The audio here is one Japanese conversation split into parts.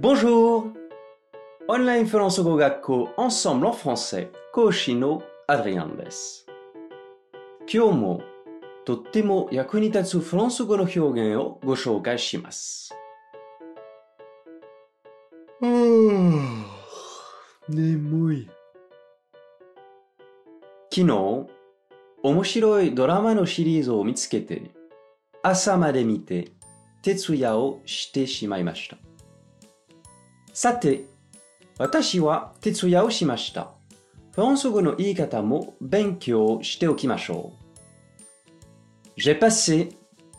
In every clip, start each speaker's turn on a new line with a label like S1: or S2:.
S1: Bonjour! オンラインフランス語学校 Ensemble en français 講師のアドリアンです。今日もとっても役に立つフランス語の表現をご紹介します。眠い。昨日、面白いドラマのシリーズを見つけて、朝まで見て、徹夜をしてしまいました。さて、私は徹夜をしました。フランス語の言い方も勉強しておきましょう。J'ai passé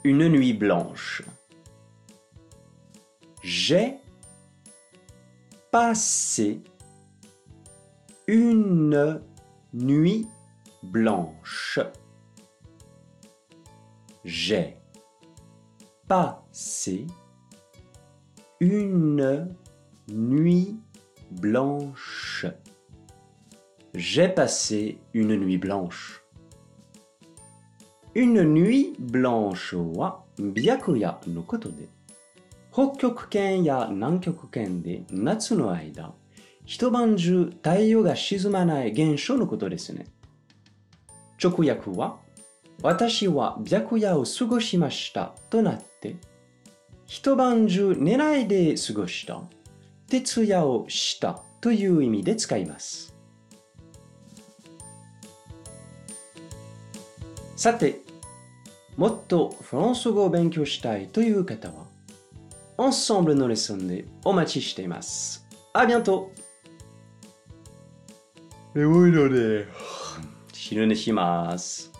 S1: une nuit blanche. J'ai passé une nuit blanche. J'ai passé une Nuit blanche. J'ai passé une nuit blanche. Une nuit blanche は白夜のことで、北極圏や南極圏で夏の間、一晩中太陽が沈まない現象のことですね。直訳は、私は白夜を過ごしましたとなって、一晩中寝ないで過ごした、徹夜をしたという意味で使います。さて、もっとフランス語を勉強したいという方は、Ensemble のレッスンでお待ちしています。あ、bientôt! 眠いので、昼寝します。